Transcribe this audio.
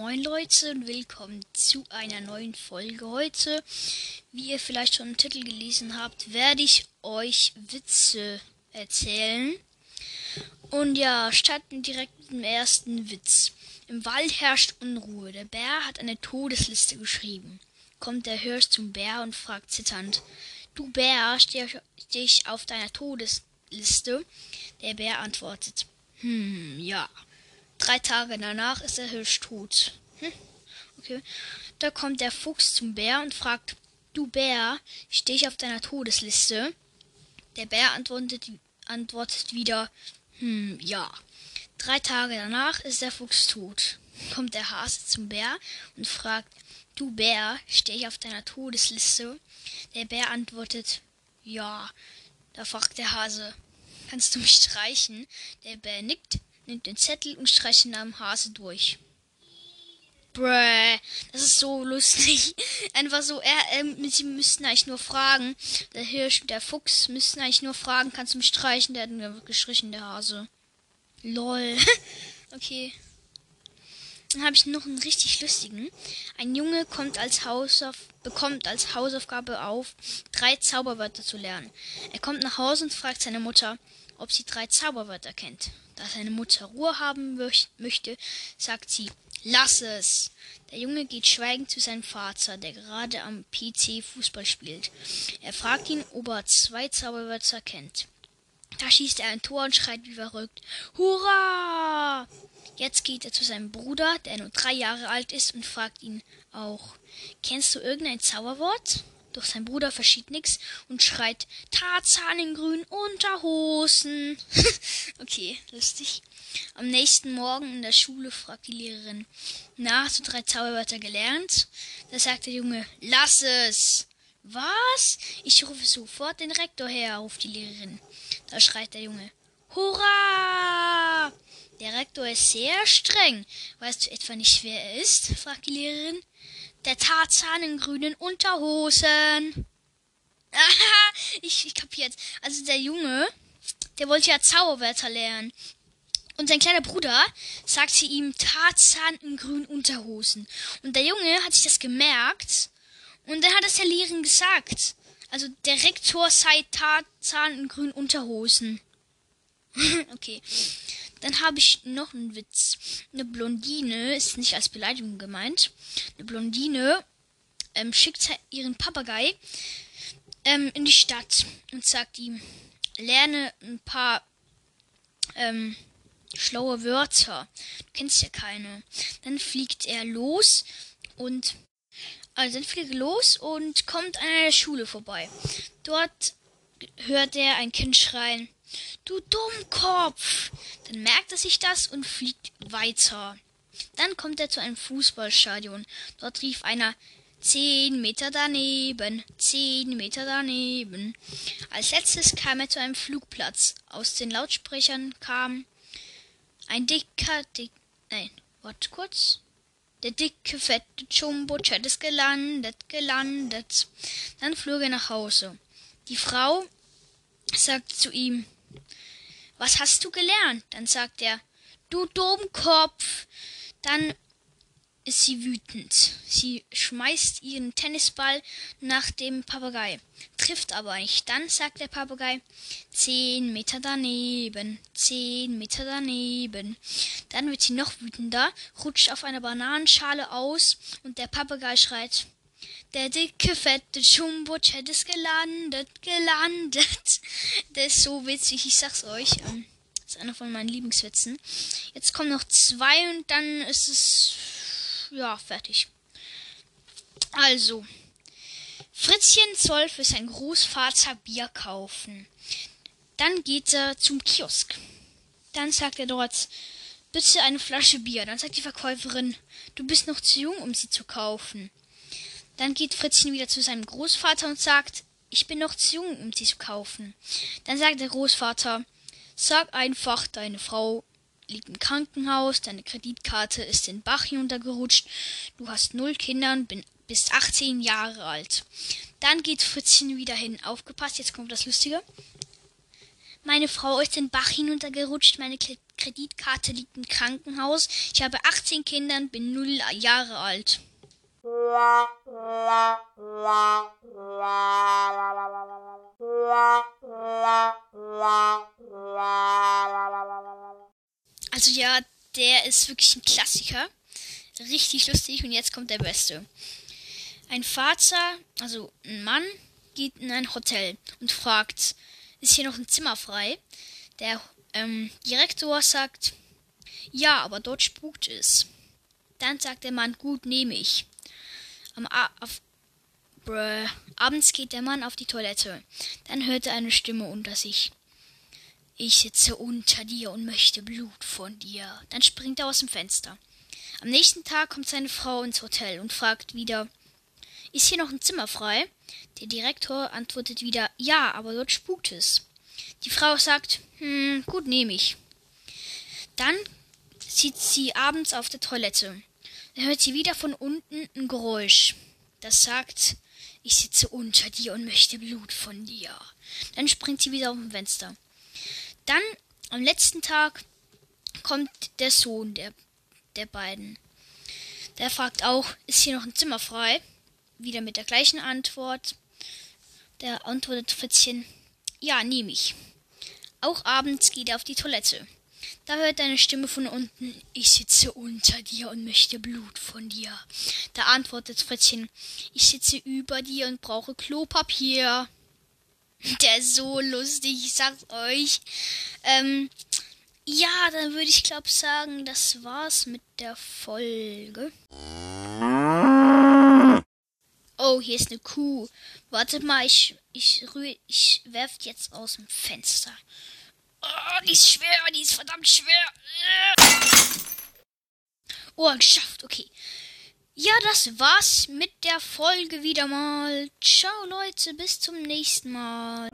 Moin Leute und willkommen zu einer neuen Folge heute. Wie ihr vielleicht schon im Titel gelesen habt, werde ich euch Witze erzählen. Und ja, starten direkt mit dem ersten Witz. Im Wald herrscht Unruhe. Der Bär hat eine Todesliste geschrieben. Kommt der Hirsch zum Bär und fragt zitternd: Du Bär, steh ich auf deiner Todesliste? Der Bär antwortet: Hm, ja. Drei Tage danach ist der Hirsch tot. Hm? Okay. Da kommt der Fuchs zum Bär und fragt, du Bär, stehe ich auf deiner Todesliste? Der Bär antwortet, antwortet wieder, hm, ja. Drei Tage danach ist der Fuchs tot. Kommt der Hase zum Bär und fragt, du Bär, stehe ich auf deiner Todesliste? Der Bär antwortet, ja. Da fragt der Hase, kannst du mich streichen? Der Bär nickt, nimmt den Zettel und streicht ihn am Hase durch. Bräh, das ist so lustig. Einfach so, er, ähm, sie müssten eigentlich nur fragen. Der Hirsch und der Fuchs müssten eigentlich nur fragen, kannst du mich streichen? Der hat nur gestrichen, der Hase. Lol. okay. Dann habe ich noch einen richtig lustigen. Ein Junge kommt als Hausauf bekommt als Hausaufgabe auf, drei Zauberwörter zu lernen. Er kommt nach Hause und fragt seine Mutter, ob sie drei Zauberwörter kennt. Da seine Mutter Ruhe haben möchte, sagt sie, lass es. Der Junge geht schweigend zu seinem Vater, der gerade am PC Fußball spielt. Er fragt ihn, ob er zwei Zauberwörter kennt. Da schießt er ein Tor und schreit wie verrückt. Hurra! Jetzt geht er zu seinem Bruder, der nur drei Jahre alt ist, und fragt ihn auch, kennst du irgendein Zauberwort? Doch sein Bruder verschieht nix und schreit Tarzan in grünen Unterhosen. okay, lustig. Am nächsten Morgen in der Schule fragt die Lehrerin, na, hast du drei Zauberwörter gelernt? Da sagt der Junge, lass es. Was? Ich rufe sofort den Rektor her, ruft die Lehrerin. Da schreit der Junge, Hurra! Der Rektor ist sehr streng. Weißt du etwa nicht, wer er ist? fragt die Lehrerin. Der Tarzan in grünen Unterhosen. Aha, ich, ich kapier's. Also der Junge, der wollte ja Zauberwörter lernen. Und sein kleiner Bruder sagte ihm Tarzan in grünen Unterhosen. Und der Junge hat sich das gemerkt und dann hat es der Lehrerin gesagt. Also der Rektor sei Tarzan in grünen Unterhosen. okay. Dann habe ich noch einen Witz. Eine Blondine ist nicht als Beleidigung gemeint. Eine Blondine ähm, schickt ihren Papagei ähm, in die Stadt und sagt ihm, lerne ein paar ähm, schlaue Wörter. Du kennst ja keine. Dann fliegt er los und also dann fliegt er los und kommt an einer Schule vorbei. Dort hört er ein Kind schreien. Du Dummkopf! Dann merkt er sich das und fliegt weiter. Dann kommt er zu einem Fußballstadion. Dort rief einer Zehn Meter daneben, zehn Meter daneben. Als letztes kam er zu einem Flugplatz. Aus den Lautsprechern kam ein dicker, dick, nein, warte kurz. Der dicke, fette Jumbo-Jet ist gelandet, gelandet. Dann flog er nach Hause. Die Frau sagte zu ihm, was hast du gelernt? Dann sagt er, du Dummkopf. Dann ist sie wütend. Sie schmeißt ihren Tennisball nach dem Papagei, trifft aber nicht. Dann sagt der Papagei, zehn Meter daneben, zehn Meter daneben. Dann wird sie noch wütender, rutscht auf einer Bananenschale aus und der Papagei schreit, der dicke, fette Jumbo-Chat ist gelandet, gelandet. Der ist so witzig, ich sag's euch. Ähm, ist einer von meinen Lieblingswitzen. Jetzt kommen noch zwei und dann ist es, ja, fertig. Also, Fritzchen soll für sein Großvater Bier kaufen. Dann geht er zum Kiosk. Dann sagt er dort, bitte eine Flasche Bier. Dann sagt die Verkäuferin, du bist noch zu jung, um sie zu kaufen. Dann geht Fritzchen wieder zu seinem Großvater und sagt, ich bin noch zu jung, um sie zu kaufen. Dann sagt der Großvater, sag einfach, deine Frau liegt im Krankenhaus, deine Kreditkarte ist den Bach hinuntergerutscht, du hast null Kinder und bist 18 Jahre alt. Dann geht Fritzchen wieder hin. Aufgepasst, jetzt kommt das Lustige. Meine Frau ist den Bach hinuntergerutscht, meine Kreditkarte liegt im Krankenhaus, ich habe 18 Kinder und bin 0 Jahre alt. Also ja, der ist wirklich ein Klassiker. Richtig lustig und jetzt kommt der Beste. Ein Vater, also ein Mann, geht in ein Hotel und fragt, ist hier noch ein Zimmer frei? Der ähm, Direktor sagt, ja, aber dort spukt es. Dann sagt der Mann, gut, nehme ich. Am A auf, brr, abends geht der Mann auf die Toilette. Dann hört er eine Stimme unter sich. Ich sitze unter dir und möchte Blut von dir. Dann springt er aus dem Fenster. Am nächsten Tag kommt seine Frau ins Hotel und fragt wieder, ist hier noch ein Zimmer frei? Der Direktor antwortet wieder, ja, aber dort spukt es. Die Frau sagt, hm, gut, nehme ich. Dann sieht sie abends auf der Toilette. Dann hört sie wieder von unten ein Geräusch. Das sagt, ich sitze unter dir und möchte Blut von dir. Dann springt sie wieder auf dem Fenster. Dann, am letzten Tag, kommt der Sohn der, der beiden. Der fragt auch, ist hier noch ein Zimmer frei? Wieder mit der gleichen Antwort. Der antwortet Fritzchen, ja, nehme ich. Auch abends geht er auf die Toilette. Da hört eine Stimme von unten, ich sitze unter dir und möchte Blut von dir. Da antwortet Fritzchen, ich sitze über dir und brauche Klopapier. Der ist so lustig, ich sag's euch. Ähm, ja, dann würde ich glaub sagen, das war's mit der Folge. Oh, hier ist eine Kuh. Wartet mal, ich, ich rühre, ich werf jetzt aus dem Fenster. Oh, die ist schwer, die ist verdammt schwer. Oh, geschafft, okay. Ja, das war's mit der Folge wieder mal. Ciao Leute, bis zum nächsten Mal.